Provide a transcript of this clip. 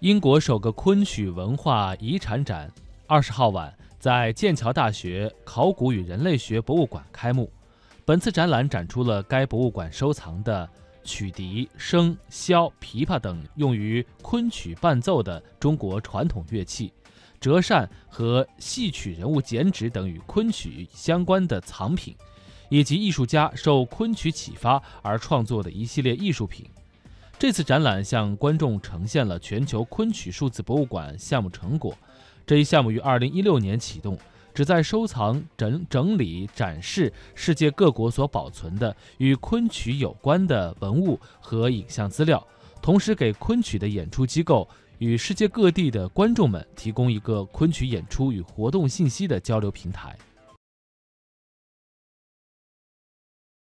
英国首个昆曲文化遗产展二十号晚在剑桥大学考古与人类学博物馆开幕。本次展览展出了该博物馆收藏的曲笛、笙、箫、琵琶等用于昆曲伴奏的中国传统乐器、折扇和戏曲人物剪纸等与昆曲相关的藏品，以及艺术家受昆曲启发而创作的一系列艺术品。这次展览向观众呈现了全球昆曲数字博物馆项目成果。这一项目于二零一六年启动，旨在收藏、整整理、展示世界各国所保存的与昆曲有关的文物和影像资料，同时给昆曲的演出机构与世界各地的观众们提供一个昆曲演出与活动信息的交流平台。